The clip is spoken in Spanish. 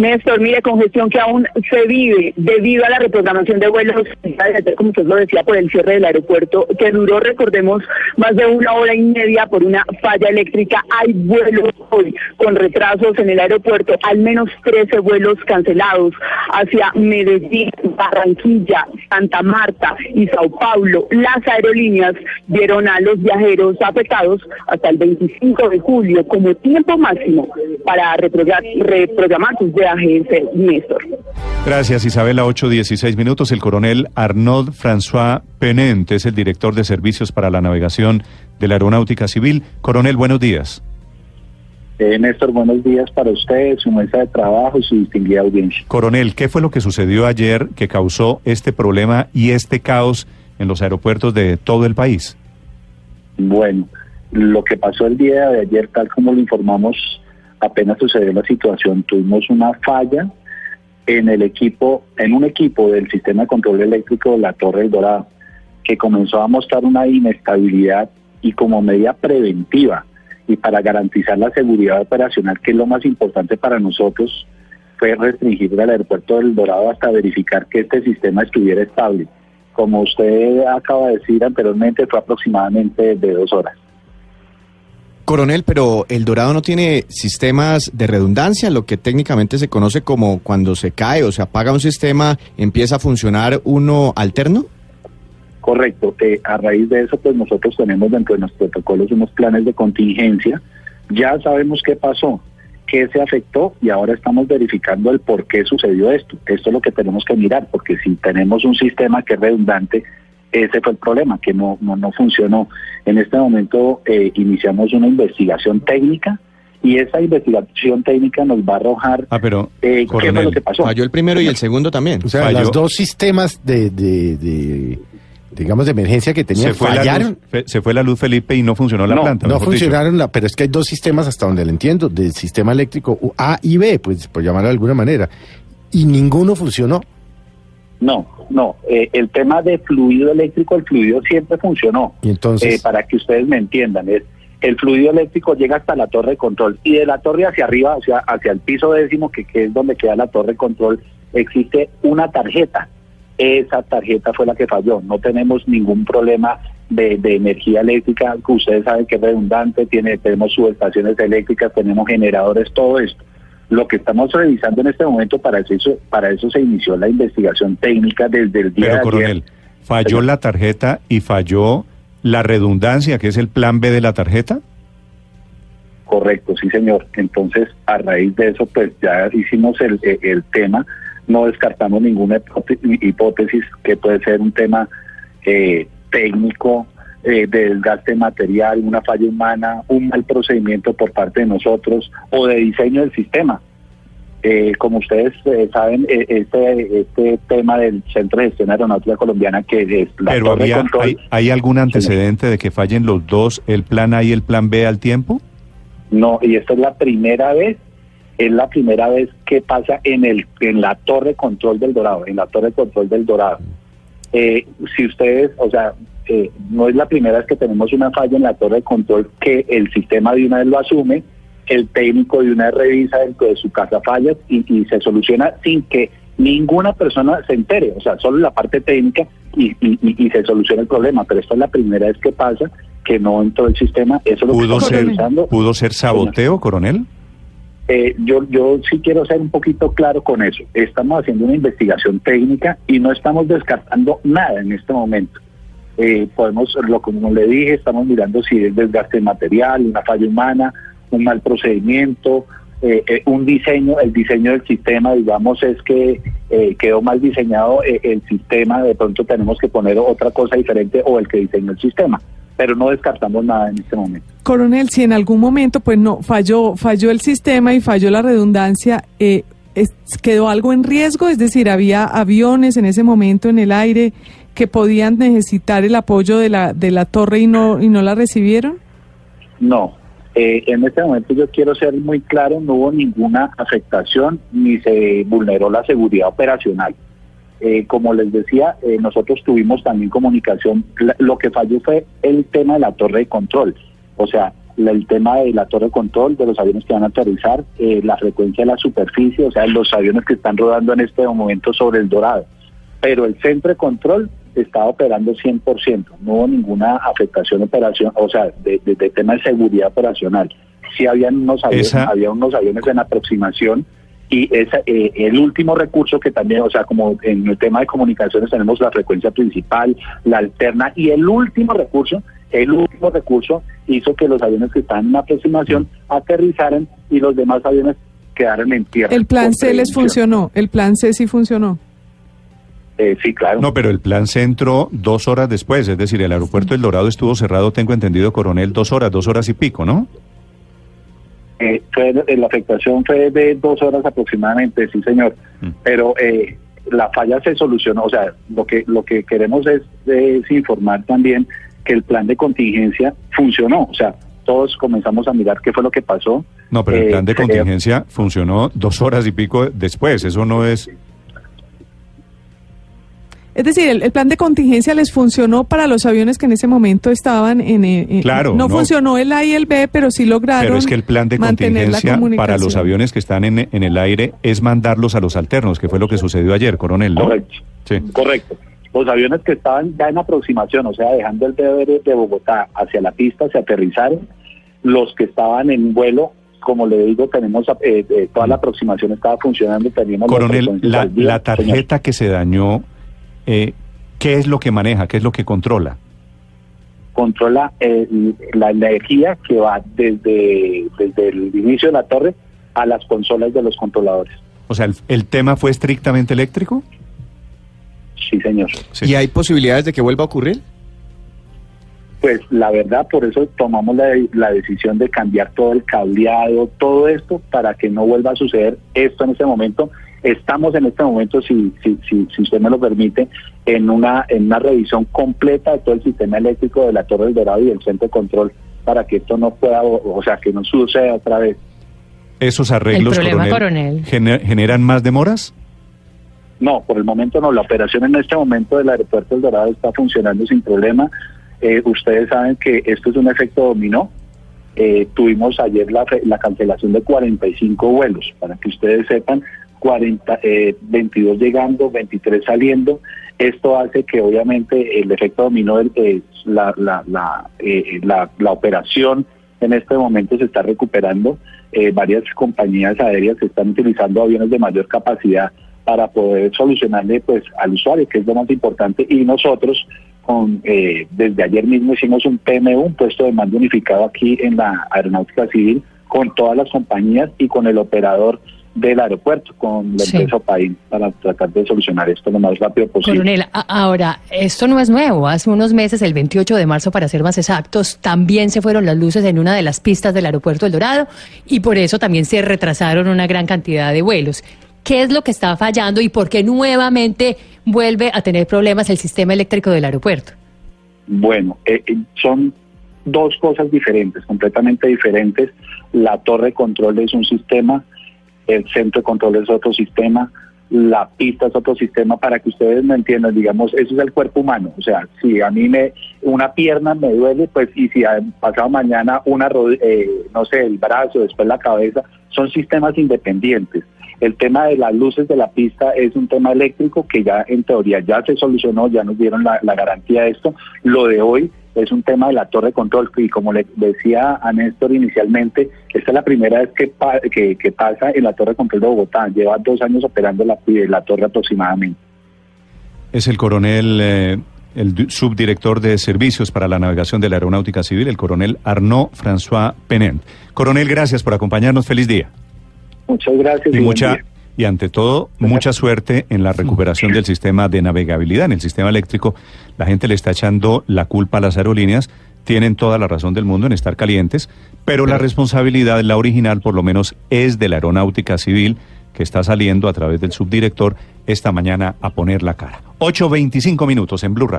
Néstor, mire, congestión que aún se vive debido a la reprogramación de vuelos, como usted lo decía, por el cierre del aeropuerto, que duró, recordemos, más de una hora y media por una falla eléctrica. Hay vuelos hoy con retrasos en el aeropuerto, al menos 13 vuelos cancelados hacia Medellín, Barranquilla, Santa Marta y Sao Paulo. Las aerolíneas dieron a los viajeros afectados hasta el 25 de julio como tiempo máximo para reprogramar sus viajes Néstor. Gracias, Isabela. 8.16 minutos. El coronel Arnaud François Penent es el director de servicios para la navegación de la Aeronáutica Civil. Coronel, buenos días. Eh, Néstor, buenos días para usted, su mesa de trabajo y su distinguida audiencia. Coronel, ¿qué fue lo que sucedió ayer que causó este problema y este caos en los aeropuertos de todo el país? Bueno, lo que pasó el día de ayer, tal como lo informamos apenas sucedió la situación, tuvimos una falla en el equipo, en un equipo del sistema de control eléctrico de la Torre del Dorado, que comenzó a mostrar una inestabilidad y como medida preventiva y para garantizar la seguridad operacional, que es lo más importante para nosotros, fue restringir el aeropuerto del Dorado hasta verificar que este sistema estuviera estable. Como usted acaba de decir anteriormente, fue aproximadamente de dos horas. Coronel, pero el Dorado no tiene sistemas de redundancia, lo que técnicamente se conoce como cuando se cae o se apaga un sistema, empieza a funcionar uno alterno. Correcto. Eh, a raíz de eso, pues nosotros tenemos dentro de nuestros protocolos unos planes de contingencia. Ya sabemos qué pasó, qué se afectó y ahora estamos verificando el por qué sucedió esto. Esto es lo que tenemos que mirar, porque si tenemos un sistema que es redundante, ese fue el problema, que no, no, no funcionó. En este momento eh, iniciamos una investigación técnica y esa investigación técnica nos va a arrojar ah, pero, eh, qué fue lo que pasó. Falló el primero y el segundo también. O sea, los dos sistemas de, de, digamos, de emergencia que tenían se fue fallaron. La luz, se fue la luz, Felipe, y no funcionó la planta. No funcionaron, la, pero es que hay dos sistemas, hasta donde lo entiendo, del sistema eléctrico A y B, pues por llamarlo de alguna manera, y ninguno funcionó. No, no. Eh, el tema de fluido eléctrico, el fluido siempre funcionó. ¿Y entonces? Eh, para que ustedes me entiendan, es el fluido eléctrico llega hasta la torre de control y de la torre hacia arriba, hacia, hacia el piso décimo, que, es donde queda la torre de control, existe una tarjeta. Esa tarjeta fue la que falló. No tenemos ningún problema de, de, energía eléctrica, que ustedes saben que es redundante, tiene, tenemos subestaciones eléctricas, tenemos generadores, todo esto. Lo que estamos revisando en este momento, para eso, para eso se inició la investigación técnica desde el día Pero, de coronel, ¿falló la tarjeta y falló la redundancia, que es el plan B de la tarjeta? Correcto, sí, señor. Entonces, a raíz de eso, pues ya hicimos el, el tema, no descartamos ninguna hipótesis que puede ser un tema eh, técnico, eh, de desgaste material, una falla humana, un mal procedimiento por parte de nosotros o de diseño del sistema. Eh, como ustedes eh, saben, eh, este, este tema del Centro de Gestión Aeronáutica Colombiana que es la Pero torre había, control, ¿hay, ¿hay algún antecedente de que fallen los dos, el plan A y el plan B al tiempo? No, y esta es la primera vez, es la primera vez que pasa en el en la torre control del Dorado, en la torre control del Dorado. Eh, si ustedes, o sea, eh, no es la primera vez que tenemos una falla en la torre de control que el sistema de una vez lo asume, el técnico de una vez revisa dentro de su casa fallas y, y se soluciona sin que ninguna persona se entere, o sea, solo la parte técnica y, y, y, se soluciona el problema, pero esta es la primera vez que pasa que no entró el sistema, eso es lo que ¿Pudo estamos ser, revisando. ¿Pudo ser saboteo, coronel? Eh, yo, yo sí quiero ser un poquito claro con eso. Estamos haciendo una investigación técnica y no estamos descartando nada en este momento. Eh, podemos, lo como le dije, estamos mirando si es desgaste material, una falla humana, un mal procedimiento, eh, eh, un diseño, el diseño del sistema, digamos, es que eh, quedó mal diseñado eh, el sistema, de pronto tenemos que poner otra cosa diferente o el que diseñó el sistema, pero no descartamos nada en este momento. Coronel, si en algún momento pues no falló, falló el sistema y falló la redundancia, eh, es- ¿quedó algo en riesgo? Es decir, ¿había aviones en ese momento en el aire que podían necesitar el apoyo de la, de la torre y no, y no la recibieron? No, eh, en este momento yo quiero ser muy claro, no hubo ninguna afectación ni se vulneró la seguridad operacional. Eh, como les decía, eh, nosotros tuvimos también comunicación, lo que falló fue el tema de la torre de control. O sea, el tema de la torre de control de los aviones que van a aterrizar, eh, la frecuencia de la superficie, o sea, los aviones que están rodando en este momento sobre el Dorado. Pero el centro de control estaba operando 100%, no hubo ninguna afectación operación, o sea, de, de, de tema de seguridad operacional. Sí habían unos aviones, Esa- había unos aviones en aproximación y esa, eh, el último recurso que también, o sea, como en el tema de comunicaciones tenemos la frecuencia principal, la alterna y el último recurso, el último recurso hizo que los aviones que están en aproximación aterrizaran y los demás aviones quedaran en tierra. El plan C les funcionó, el plan C sí funcionó. Eh, sí, claro. No, pero el plan se entró dos horas después, es decir, el aeropuerto del Dorado estuvo cerrado, tengo entendido, coronel, dos horas, dos horas y pico, ¿no? Eh, fue, eh, la afectación fue de dos horas aproximadamente, sí señor, Mm. pero eh, la falla se solucionó, o sea, lo que lo que queremos es, es informar también que el plan de contingencia funcionó, o sea, todos comenzamos a mirar qué fue lo que pasó. No, pero el Eh, plan de contingencia funcionó dos horas y pico después, eso no es... Es decir, el, el plan de contingencia les funcionó para los aviones que en ese momento estaban en... eh, en- Claro, No, no. funcionó el A y el B, pero sí lograron Pero es que el plan de la contingencia para los aviones que están en, en el aire es mandarlos a los alternos, que fue lo que sucedió ayer, coronel, ¿no? Correcto. Sí. Correcto. Los aviones que estaban ya en aproximación, o sea, dejando el BR de Bogotá hacia la pista, se aterrizaron. Los que estaban en vuelo, como le digo, tenemos eh, eh, toda la aproximación estaba funcionando. Teníamos Coronel, la, la Señor. tarjeta que se dañó, eh, ¿qué es lo que maneja? ¿Qué es lo que controla? controla eh, la energía que va desde, desde el inicio de la torre a las consolas de los controladores. O sea, ¿el, el tema fue estrictamente eléctrico? Sí, señor. Sí. ¿Y hay posibilidades de que vuelva a ocurrir? Pues la verdad, por eso tomamos la, la decisión de cambiar todo el cableado, todo esto, para que no vuelva a suceder esto en este momento. Estamos en este momento, si, si, si, si usted me lo permite, en una, en una revisión completa de todo el sistema eléctrico de la Torre del Dorado y del centro de control para que esto no pueda, o, o sea, que no suceda otra vez. ¿Esos arreglos, El problema, coronel, coronel. gener- generan más demoras? No, por el momento no. La operación en este momento del aeropuerto del Dorado está funcionando sin problema. Eh, ustedes saben que esto es un efecto dominó. Eh, tuvimos ayer la, fe- la cancelación de 45 vuelos, para que ustedes sepan, 40, eh, 22 llegando, 23 saliendo. Esto hace que obviamente el efecto dominó, del- eh, la, la, eh, la, la operación en este momento se está recuperando. Eh, varias compañías aéreas están utilizando aviones de mayor capacidad para poder solucionarle pues al usuario, que es lo más importante, y nosotros con eh, desde ayer mismo hicimos un PMU, un puesto de mando unificado aquí en la aeronáutica civil, con todas las compañías y con el operador del aeropuerto, con la Sí. empresa para tratar de solucionar esto lo más rápido posible. Coronel, ahora, esto no es nuevo. Hace unos meses, el 28 de marzo, para ser más exactos, también se fueron las luces en una de las pistas del aeropuerto El Dorado y por eso también se retrasaron una gran cantidad de vuelos. ¿Qué es lo que está fallando y por qué nuevamente vuelve a tener problemas el sistema eléctrico del aeropuerto? Bueno, eh, eh, son dos cosas diferentes, completamente diferentes. La torre de control es un sistema, el centro de control es otro sistema, la pista es otro sistema, para que ustedes me entiendan, digamos, eso es el cuerpo humano. O sea, si a mí me una pierna me duele, pues, y si ha pasado mañana una, eh, no sé, el brazo, después la cabeza, son sistemas independientes. El tema de las luces de la pista es un tema eléctrico que ya en teoría ya se solucionó, ya nos dieron la garantía de esto. Lo de hoy es un tema de la torre de control y como le decía a Néstor inicialmente, esta es la primera vez que, pa- que, que pasa en la torre de control de Bogotá. Lleva dos años operando la, la torre aproximadamente. Es el coronel, eh, el subdirector de servicios para la navegación de la aeronáutica civil, el coronel Arnaud François Penent. Coronel, gracias por acompañarnos. Feliz día. Muchas gracias. Y buen mucha. Y ante todo mucha suerte en la recuperación del sistema de navegabilidad en el sistema eléctrico. La gente le está echando la culpa a las aerolíneas. Tienen toda la razón del mundo en estar calientes, pero la responsabilidad, la original por lo menos, es de la aeronáutica civil que está saliendo a través del subdirector esta mañana a poner la cara. 8.25 minutos en Blue Radio.